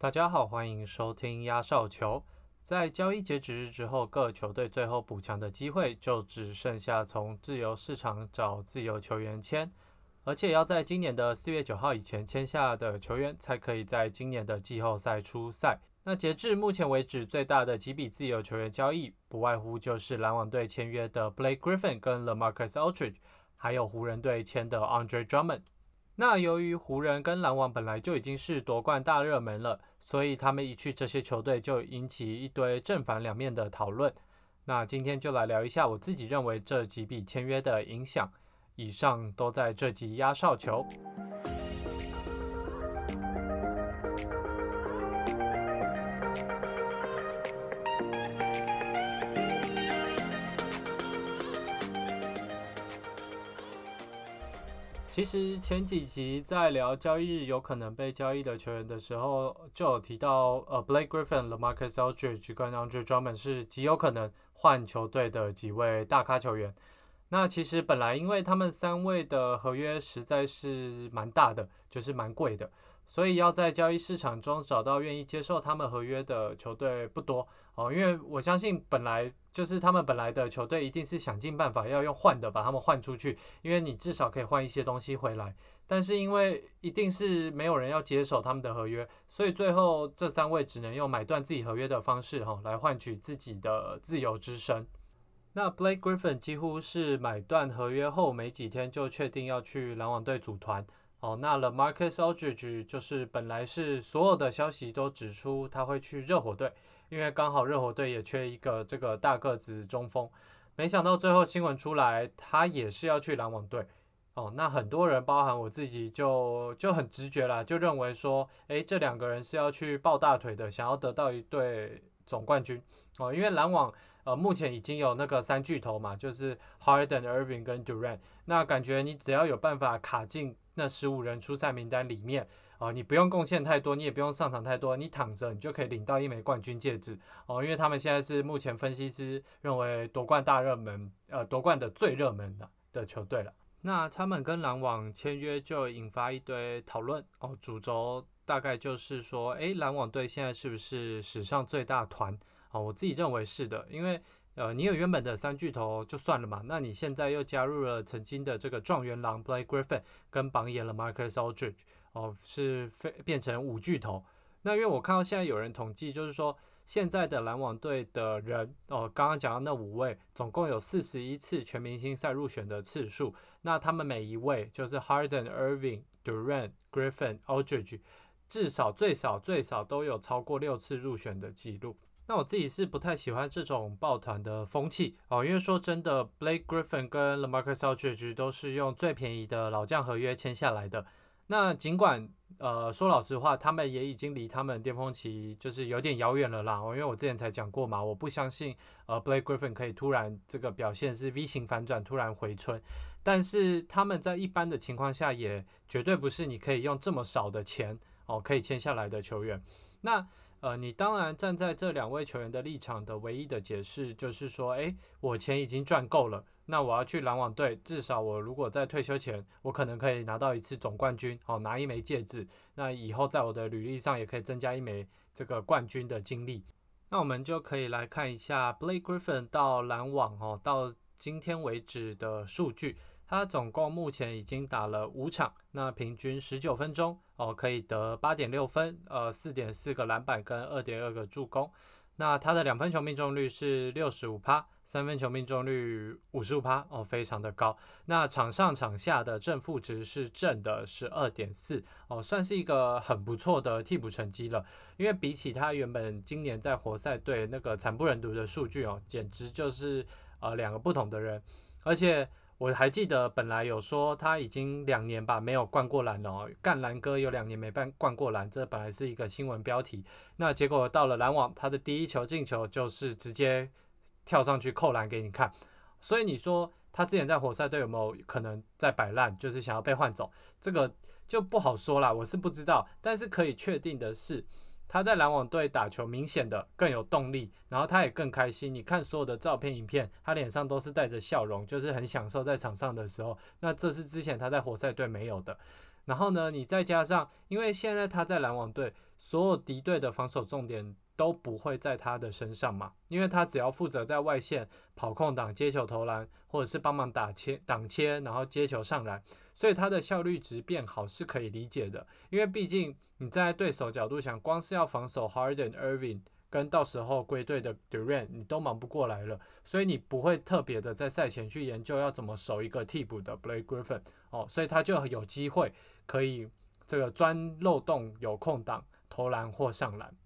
大家好，欢迎收听压哨球。在交易截止日之后，各球队最后补强的机会就只剩下从自由市场找自由球员签，而且要在今年的四月九号以前签下的球员，才可以在今年的季后赛出赛。那截至目前为止，最大的几笔自由球员交易，不外乎就是篮网队签约的 Blake Griffin 跟 LaMarcus Aldridge，还有湖人队签的 Andre Drummond。那由于湖人跟篮网本来就已经是夺冠大热门了，所以他们一去这些球队就引起一堆正反两面的讨论。那今天就来聊一下我自己认为这几笔签约的影响。以上都在这集压哨球。其实前几集在聊交易日有可能被交易的球员的时候，就有提到，呃，Blake Griffin、LaMarcus Aldridge 跟 Andre Drummond 是极有可能换球队的几位大咖球员。那其实本来因为他们三位的合约实在是蛮大的，就是蛮贵的。所以要在交易市场中找到愿意接受他们合约的球队不多哦，因为我相信本来就是他们本来的球队一定是想尽办法要用换的把他们换出去，因为你至少可以换一些东西回来。但是因为一定是没有人要接手他们的合约，所以最后这三位只能用买断自己合约的方式哈来换取自己的自由之身。那 Blake Griffin 几乎是买断合约后没几天就确定要去篮网队组团。哦，那了 Marcus Aldridge 就是本来是所有的消息都指出他会去热火队，因为刚好热火队也缺一个这个大个子中锋，没想到最后新闻出来，他也是要去篮网队。哦，那很多人包含我自己就就很直觉啦，就认为说，诶，这两个人是要去抱大腿的，想要得到一队总冠军。哦，因为篮网呃目前已经有那个三巨头嘛，就是 Harden、Irving 跟 Durant，那感觉你只要有办法卡进。那十五人出赛名单里面，哦，你不用贡献太多，你也不用上场太多，你躺着你就可以领到一枚冠军戒指，哦，因为他们现在是目前分析师认为夺冠大热门，呃，夺冠的最热门的的球队了。那他们跟篮网签约就引发一堆讨论，哦，主轴大概就是说，诶，篮网队现在是不是史上最大团？我自己认为是的，因为。呃，你有原本的三巨头就算了嘛，那你现在又加入了曾经的这个状元郎 Blake Griffin 跟榜眼了 Marcus Aldridge，哦，是非变成五巨头。那因为我看到现在有人统计，就是说现在的篮网队的人，哦，刚刚讲到那五位，总共有四十一次全明星赛入选的次数。那他们每一位就是 Harden、Irving、Durant、Griffin、Aldridge，至少最少最少都有超过六次入选的记录。那我自己是不太喜欢这种抱团的风气哦，因为说真的，Blake Griffin 跟 LaMarcus Aldridge 都是用最便宜的老将合约签下来的。那尽管呃说老实话，他们也已经离他们巅峰期就是有点遥远了啦。哦，因为我之前才讲过嘛，我不相信呃 Blake Griffin 可以突然这个表现是 V 型反转，突然回春。但是他们在一般的情况下，也绝对不是你可以用这么少的钱哦可以签下来的球员。那呃，你当然站在这两位球员的立场的唯一的解释就是说，诶，我钱已经赚够了，那我要去篮网队，至少我如果在退休前，我可能可以拿到一次总冠军，好拿一枚戒指，那以后在我的履历上也可以增加一枚这个冠军的经历。那我们就可以来看一下 Blake Griffin 到篮网哦，到今天为止的数据。他总共目前已经打了五场，那平均十九分钟哦，可以得八点六分，呃，四点四个篮板跟二点二个助攻。那他的两分球命中率是六十五趴，三分球命中率五十五趴哦，非常的高。那场上场下的正负值是正的十二点四哦，算是一个很不错的替补成绩了。因为比起他原本今年在活塞队那个惨不忍睹的数据哦，简直就是呃两个不同的人，而且。我还记得，本来有说他已经两年吧没有灌过篮了哦，干篮哥有两年没办灌过篮，这本来是一个新闻标题。那结果到了篮网，他的第一球进球就是直接跳上去扣篮给你看。所以你说他之前在活塞队有没有可能在摆烂，就是想要被换走？这个就不好说了，我是不知道。但是可以确定的是。他在篮网队打球，明显的更有动力，然后他也更开心。你看所有的照片、影片，他脸上都是带着笑容，就是很享受在场上的时候。那这是之前他在活塞队没有的。然后呢，你再加上，因为现在他在篮网队，所有敌对的防守重点都不会在他的身上嘛，因为他只要负责在外线跑空档、接球投篮，或者是帮忙打切挡切，然后接球上篮，所以他的效率值变好是可以理解的。因为毕竟你在对手角度想，光是要防守 Harden、Irving。跟到时候归队的 Durant，你都忙不过来了，所以你不会特别的在赛前去研究要怎么守一个替补的 Blake Griffin 哦，所以他就有机会可以这个钻漏洞有空档投篮或上篮。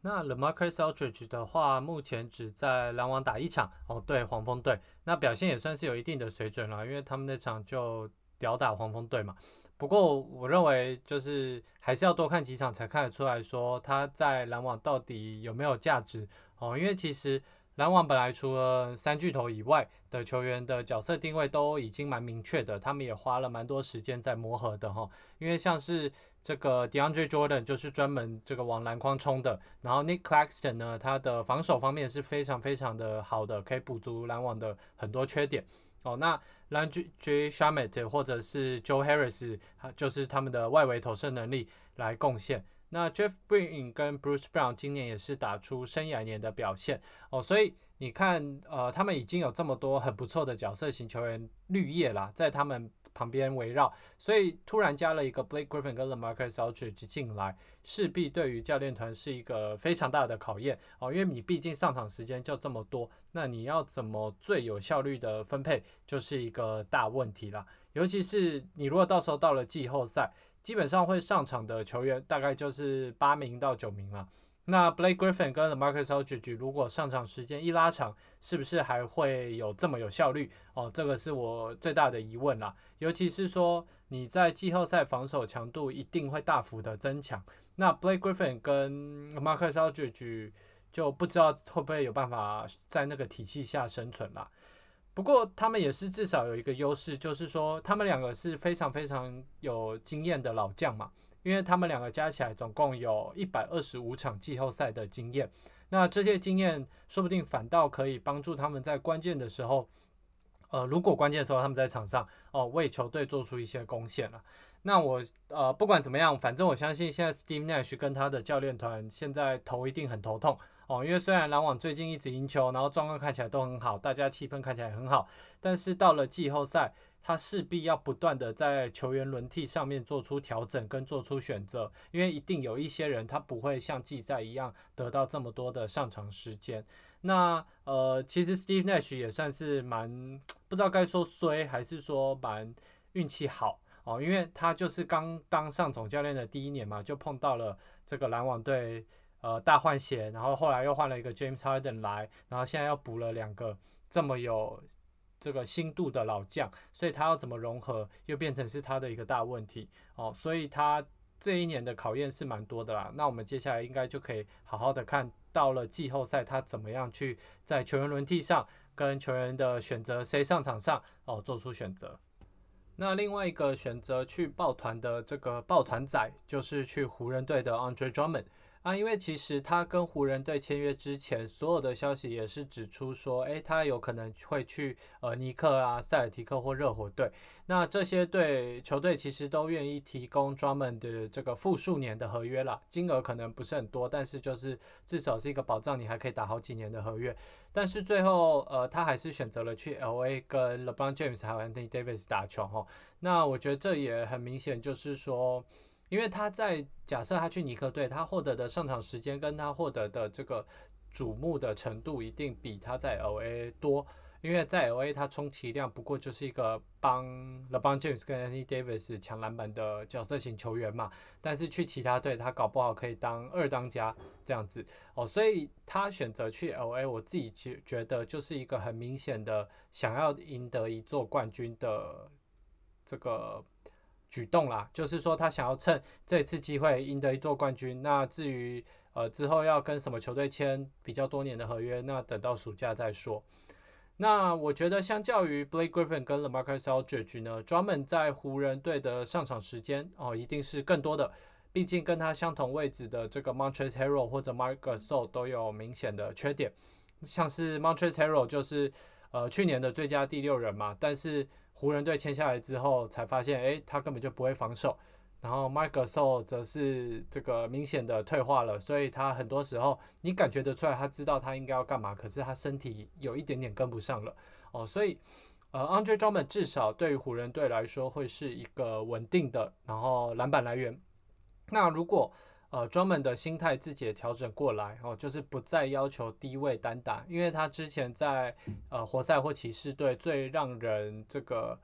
那 LeMarcus Aldridge 的话，目前只在篮网打一场哦，对黄蜂队，那表现也算是有一定的水准了，因为他们那场就屌打黄蜂队嘛。不过，我认为就是还是要多看几场才看得出来说他在篮网到底有没有价值哦。因为其实篮网本来除了三巨头以外的球员的角色定位都已经蛮明确的，他们也花了蛮多时间在磨合的哈。因为像是这个 DeAndre Jordan 就是专门这个往篮筐冲的，然后 Nick Claxton 呢，他的防守方面是非常非常的好的，可以补足篮网的很多缺点哦。那 Landry Shamet 或者是 Joe Harris，就是他们的外围投射能力来贡献。那 Jeff Green 跟 Bruce Brown 今年也是打出生涯年的表现哦，所以你看，呃，他们已经有这么多很不错的角色型球员绿叶啦，在他们。旁边围绕，所以突然加了一个 Blake Griffin 跟 LeMarcus Aldridge 进来，势必对于教练团是一个非常大的考验哦，因为你毕竟上场时间就这么多，那你要怎么最有效率的分配，就是一个大问题了。尤其是你如果到时候到了季后赛，基本上会上场的球员大概就是八名到九名了。那 Blake Griffin 跟 Marcus Aldridge 如果上场时间一拉长，是不是还会有这么有效率？哦，这个是我最大的疑问啦。尤其是说你在季后赛防守强度一定会大幅的增强，那 Blake Griffin 跟 Marcus Aldridge 就不知道会不会有办法在那个体系下生存啦。不过他们也是至少有一个优势，就是说他们两个是非常非常有经验的老将嘛。因为他们两个加起来总共有一百二十五场季后赛的经验，那这些经验说不定反倒可以帮助他们在关键的时候，呃，如果关键的时候他们在场上哦，为球队做出一些贡献了。那我呃不管怎么样，反正我相信现在 Steve Nash 跟他的教练团现在头一定很头痛哦，因为虽然篮网最近一直赢球，然后状况看起来都很好，大家气氛看起来很好，但是到了季后赛。他势必要不断的在球员轮替上面做出调整跟做出选择，因为一定有一些人他不会像季赛一样得到这么多的上场时间。那呃，其实 Steve Nash 也算是蛮不知道该说衰还是说蛮运气好哦，因为他就是刚当上总教练的第一年嘛，就碰到了这个篮网队呃大换血，然后后来又换了一个 James Harden 来，然后现在又补了两个这么有。这个新度的老将，所以他要怎么融合，又变成是他的一个大问题哦。所以他这一年的考验是蛮多的啦。那我们接下来应该就可以好好的看到了季后赛，他怎么样去在球员轮替上跟球员的选择谁上场上哦做出选择。那另外一个选择去抱团的这个抱团仔，就是去湖人队的 Andre Drummond。啊，因为其实他跟湖人队签约之前，所有的消息也是指出说，诶，他有可能会去呃尼克啊、塞尔提克或热火队。那这些队球队其实都愿意提供专门的这个复数年的合约了，金额可能不是很多，但是就是至少是一个保障，你还可以打好几年的合约。但是最后，呃，他还是选择了去 LA 跟 LeBron James 还有 Anthony Davis 打球哈。那我觉得这也很明显，就是说。因为他在假设他去尼克队，他获得的上场时间跟他获得的这个瞩目的程度一定比他在 LA 多。因为在 LA 他充其量不过就是一个帮 LeBron James 跟 Anthony Davis 抢篮板的角色型球员嘛。但是去其他队，他搞不好可以当二当家这样子哦。所以他选择去 LA，我自己觉觉得就是一个很明显的想要赢得一座冠军的这个。举动啦，就是说他想要趁这次机会赢得一座冠军。那至于呃之后要跟什么球队签比较多年的合约，那等到暑假再说。那我觉得相较于 Blake Griffin 跟 LeMarcus Aldridge 呢，专门在湖人队的上场时间哦一定是更多的。毕竟跟他相同位置的这个 Montrezl Harrell 或者 Marc Gasol 都有明显的缺点，像是 Montrezl Harrell 就是呃去年的最佳第六人嘛，但是湖人队签下来之后，才发现，哎，他根本就不会防守，然后 Mark Gasol 则是这个明显的退化了，所以他很多时候你感觉得出来，他知道他应该要干嘛，可是他身体有一点点跟不上了哦，所以呃，Andre Drummond 至少对于湖人队来说会是一个稳定的，然后篮板来源。那如果呃专门的心态自己也调整过来哦，就是不再要求低位单打，因为他之前在呃活塞或骑士队最让人这个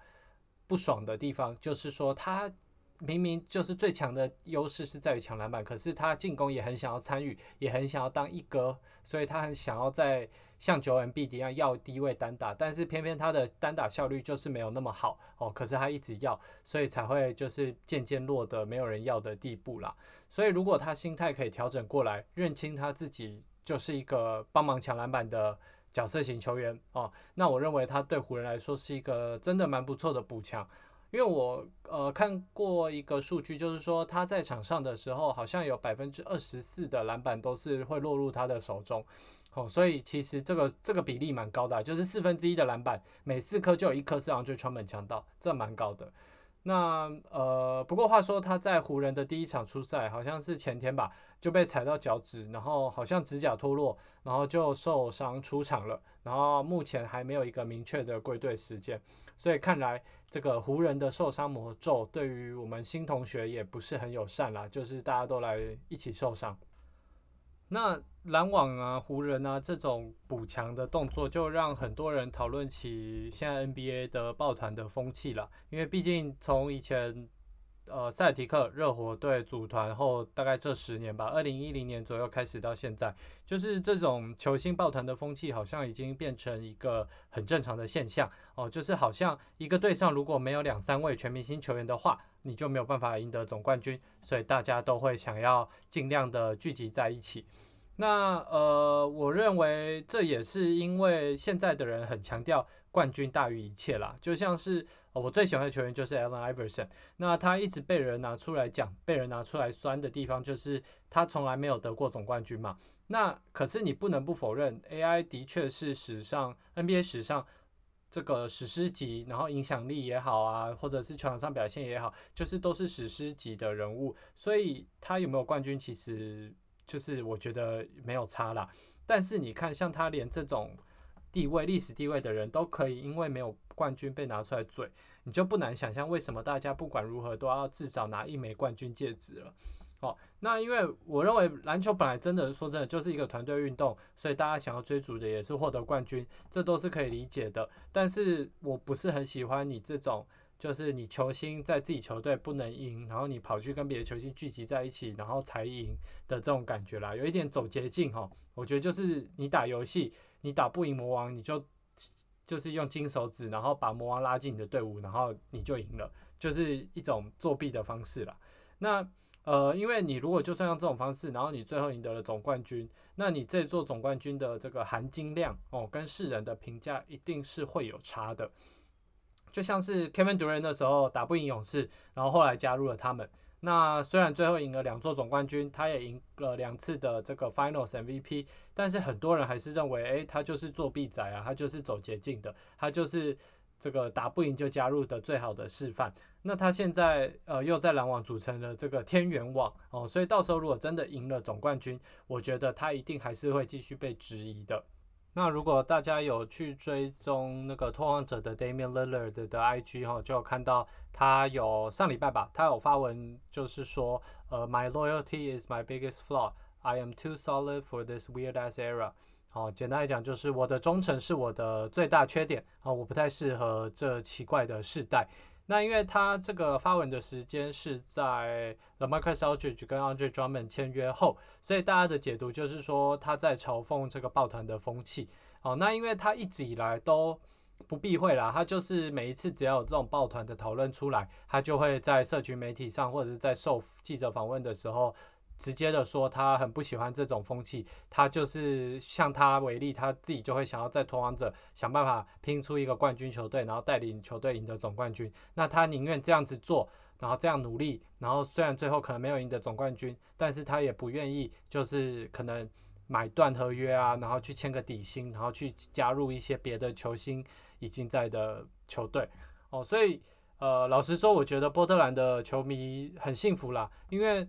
不爽的地方，就是说他。明明就是最强的优势是在于抢篮板，可是他进攻也很想要参与，也很想要当一哥，所以他很想要在像九 M B 一样要低位单打，但是偏偏他的单打效率就是没有那么好哦。可是他一直要，所以才会就是渐渐落得没有人要的地步啦。所以如果他心态可以调整过来，认清他自己就是一个帮忙抢篮板的角色型球员哦，那我认为他对湖人来说是一个真的蛮不错的补强。因为我呃看过一个数据，就是说他在场上的时候，好像有百分之二十四的篮板都是会落入他的手中，哦，所以其实这个这个比例蛮高的，就是四分之一的篮板，每四颗就有一颗是让就川本强盗，这蛮高的。那呃，不过话说他在湖人的第一场初赛，好像是前天吧，就被踩到脚趾，然后好像指甲脱落，然后就受伤出场了，然后目前还没有一个明确的归队时间。所以看来，这个湖人的受伤魔咒对于我们新同学也不是很友善啦，就是大家都来一起受伤。那篮网啊、湖人啊这种补强的动作，就让很多人讨论起现在 NBA 的抱团的风气了，因为毕竟从以前。呃，塞提克热火队组团后，大概这十年吧，二零一零年左右开始到现在，就是这种球星抱团的风气，好像已经变成一个很正常的现象哦。就是好像一个队上如果没有两三位全明星球员的话，你就没有办法赢得总冠军，所以大家都会想要尽量的聚集在一起。那呃，我认为这也是因为现在的人很强调冠军大于一切啦，就像是。我最喜欢的球员就是 Allen Iverson。那他一直被人拿出来讲、被人拿出来酸的地方，就是他从来没有得过总冠军嘛。那可是你不能不否认，AI 的确是史上 NBA 史上这个史诗级，然后影响力也好啊，或者是球场上表现也好，就是都是史诗级的人物。所以他有没有冠军，其实就是我觉得没有差啦。但是你看，像他连这种地位、历史地位的人都可以，因为没有。冠军被拿出来嘴，你就不难想象为什么大家不管如何都要至少拿一枚冠军戒指了。哦，那因为我认为篮球本来真的说真的就是一个团队运动，所以大家想要追逐的也是获得冠军，这都是可以理解的。但是我不是很喜欢你这种，就是你球星在自己球队不能赢，然后你跑去跟别的球星聚集在一起，然后才赢的这种感觉啦，有一点走捷径哈。我觉得就是你打游戏，你打不赢魔王，你就。就是用金手指，然后把魔王拉进你的队伍，然后你就赢了，就是一种作弊的方式了。那呃，因为你如果就算用这种方式，然后你最后赢得了总冠军，那你这座总冠军的这个含金量哦，跟世人的评价一定是会有差的。就像是 Kevin Durant 那时候打不赢勇士，然后后来加入了他们。那虽然最后赢了两座总冠军，他也赢了两次的这个 Finals MVP，但是很多人还是认为，诶，他就是作弊仔啊，他就是走捷径的，他就是这个打不赢就加入的最好的示范。那他现在呃又在篮网组成了这个天元网哦，所以到时候如果真的赢了总冠军，我觉得他一定还是会继续被质疑的。那如果大家有去追踪那个拓荒者的 Damian Lillard 的 IG 哈，就有看到他有上礼拜吧，他有发文，就是说，呃，My loyalty is my biggest flaw. I am too solid for this weird ass era. 好，简单来讲就是我的忠诚是我的最大缺点啊，我不太适合这奇怪的世代。那因为他这个发文的时间是在 The Marcus Aldridge 跟 Andre Drummond 签约后，所以大家的解读就是说他在嘲讽这个抱团的风气。哦，那因为他一直以来都不避讳啦，他就是每一次只要有这种抱团的讨论出来，他就会在社群媒体上或者是在受记者访问的时候。直接的说，他很不喜欢这种风气。他就是像他为例，他自己就会想要在投王者想办法拼出一个冠军球队，然后带领球队赢得总冠军。那他宁愿这样子做，然后这样努力，然后虽然最后可能没有赢得总冠军，但是他也不愿意就是可能买断合约啊，然后去签个底薪，然后去加入一些别的球星已经在的球队。哦，所以。呃，老实说，我觉得波特兰的球迷很幸福啦，因为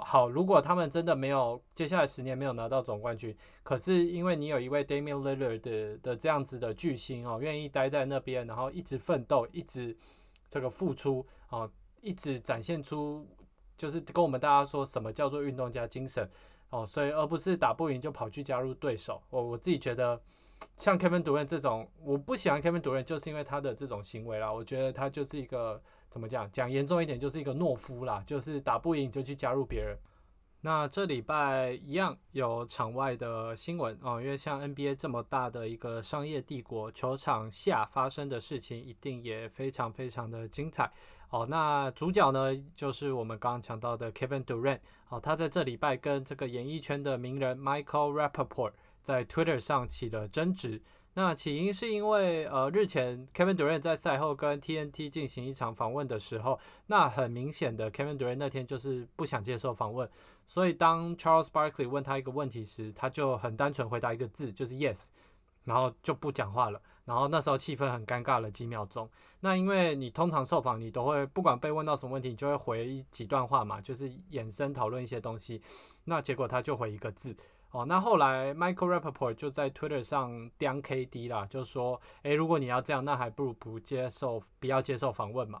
好，如果他们真的没有接下来十年没有拿到总冠军，可是因为你有一位 Damian Lillard 的的这样子的巨星哦，愿意待在那边，然后一直奋斗，一直这个付出哦，一直展现出就是跟我们大家说什么叫做运动家精神哦，所以而不是打不赢就跑去加入对手。我我自己觉得。像 Kevin Durant 这种，我不喜欢 Kevin Durant，就是因为他的这种行为啦。我觉得他就是一个怎么讲，讲严重一点，就是一个懦夫啦，就是打不赢就去加入别人。那这礼拜一样有场外的新闻哦，因为像 NBA 这么大的一个商业帝国，球场下发生的事情一定也非常非常的精彩哦。那主角呢，就是我们刚刚讲到的 Kevin Durant 哦，他在这礼拜跟这个演艺圈的名人 Michael Rappaport。在 Twitter 上起了争执，那起因是因为呃日前 Kevin Durant 在赛后跟 TNT 进行一场访问的时候，那很明显的 Kevin Durant 那天就是不想接受访问，所以当 Charles Barkley 问他一个问题时，他就很单纯回答一个字，就是 Yes，然后就不讲话了，然后那时候气氛很尴尬了几秒钟。那因为你通常受访你都会不管被问到什么问题，你就会回几段话嘛，就是衍生讨论一些东西，那结果他就回一个字。哦，那后来 Michael Rappaport 就在 Twitter 上刁 KD 啦，就说，诶，如果你要这样，那还不如不接受，不要接受访问嘛。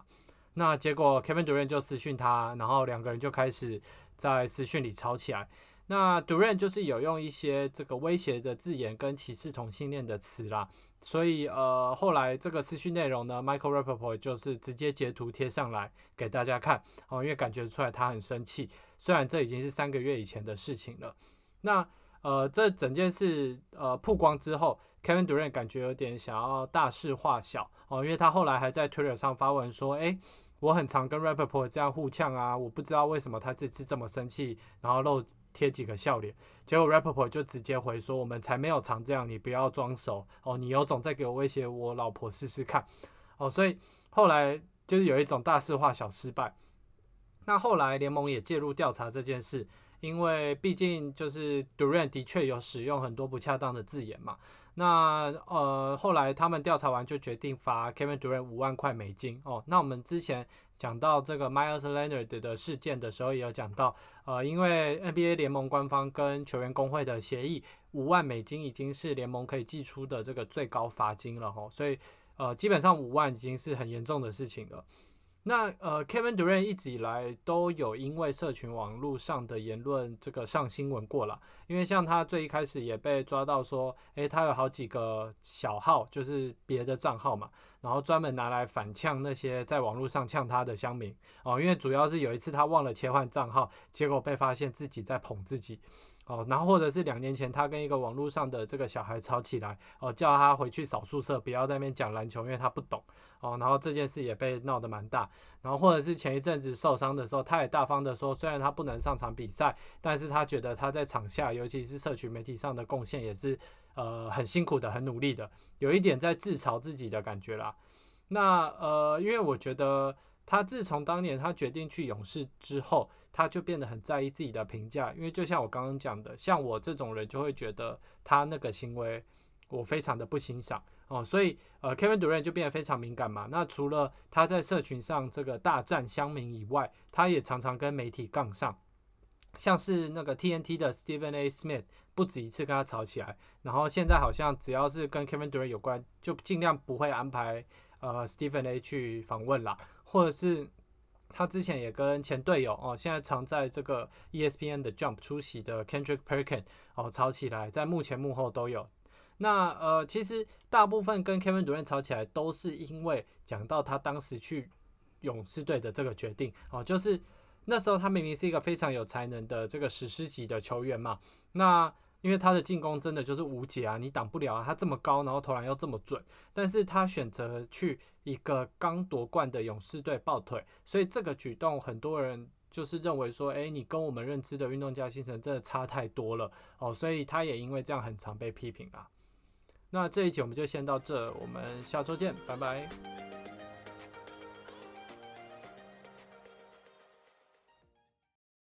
那结果 Kevin Durant 就私讯他，然后两个人就开始在私讯里吵起来。那 Durant 就是有用一些这个威胁的字眼跟歧视同性恋的词啦，所以呃，后来这个私讯内容呢，Michael Rappaport 就是直接截图贴上来给大家看，哦，因为感觉出来他很生气，虽然这已经是三个月以前的事情了。那呃，这整件事呃曝光之后，Kevin Durant 感觉有点想要大事化小哦，因为他后来还在 Twitter 上发文说，诶，我很常跟 Rappaport 这样互呛啊，我不知道为什么他这次这么生气，然后露贴几个笑脸，结果 Rappaport 就直接回说，我们才没有常这样，你不要装熟哦，你有种再给我威胁我老婆试试看哦，所以后来就是有一种大事化小失败，那后来联盟也介入调查这件事。因为毕竟就是 Durant 的确有使用很多不恰当的字眼嘛，那呃后来他们调查完就决定罚 Kevin Durant 五万块美金哦。那我们之前讲到这个 Myers Leonard 的事件的时候，也有讲到，呃，因为 NBA 联盟官方跟球员工会的协议，五万美金已经是联盟可以寄出的这个最高罚金了哈，所以呃基本上五万已经是很严重的事情了。那呃，Kevin Durant 一直以来都有因为社群网络上的言论这个上新闻过了，因为像他最一开始也被抓到说，诶，他有好几个小号，就是别的账号嘛，然后专门拿来反呛那些在网络上呛他的乡民哦，因为主要是有一次他忘了切换账号，结果被发现自己在捧自己。哦，然后或者是两年前，他跟一个网络上的这个小孩吵起来，哦，叫他回去扫宿舍，不要在那边讲篮球，因为他不懂。哦，然后这件事也被闹得蛮大。然后或者是前一阵子受伤的时候，他也大方的说，虽然他不能上场比赛，但是他觉得他在场下，尤其是社群媒体上的贡献也是呃很辛苦的，很努力的，有一点在自嘲自己的感觉啦。那呃，因为我觉得。他自从当年他决定去勇士之后，他就变得很在意自己的评价，因为就像我刚刚讲的，像我这种人就会觉得他那个行为我非常的不欣赏哦，所以呃，Kevin Durant 就变得非常敏感嘛。那除了他在社群上这个大战乡民以外，他也常常跟媒体杠上，像是那个 TNT 的 Stephen A. Smith 不止一次跟他吵起来，然后现在好像只要是跟 Kevin Durant 有关，就尽量不会安排呃 Stephen A. 去访问啦。或者是他之前也跟前队友哦，现在常在这个 ESPN 的 Jump 出席的 Kendrick Perkins 哦吵起来，在幕前幕后都有。那呃，其实大部分跟 Kevin 主任吵起来，都是因为讲到他当时去勇士队的这个决定哦，就是那时候他明明是一个非常有才能的这个史诗级的球员嘛，那。因为他的进攻真的就是无解啊，你挡不了啊，他这么高，然后投篮又这么准，但是他选择去一个刚夺冠的勇士队抱腿，所以这个举动很多人就是认为说，哎，你跟我们认知的运动家精神真的差太多了哦，所以他也因为这样很常被批评啦。那这一集我们就先到这，我们下周见，拜拜。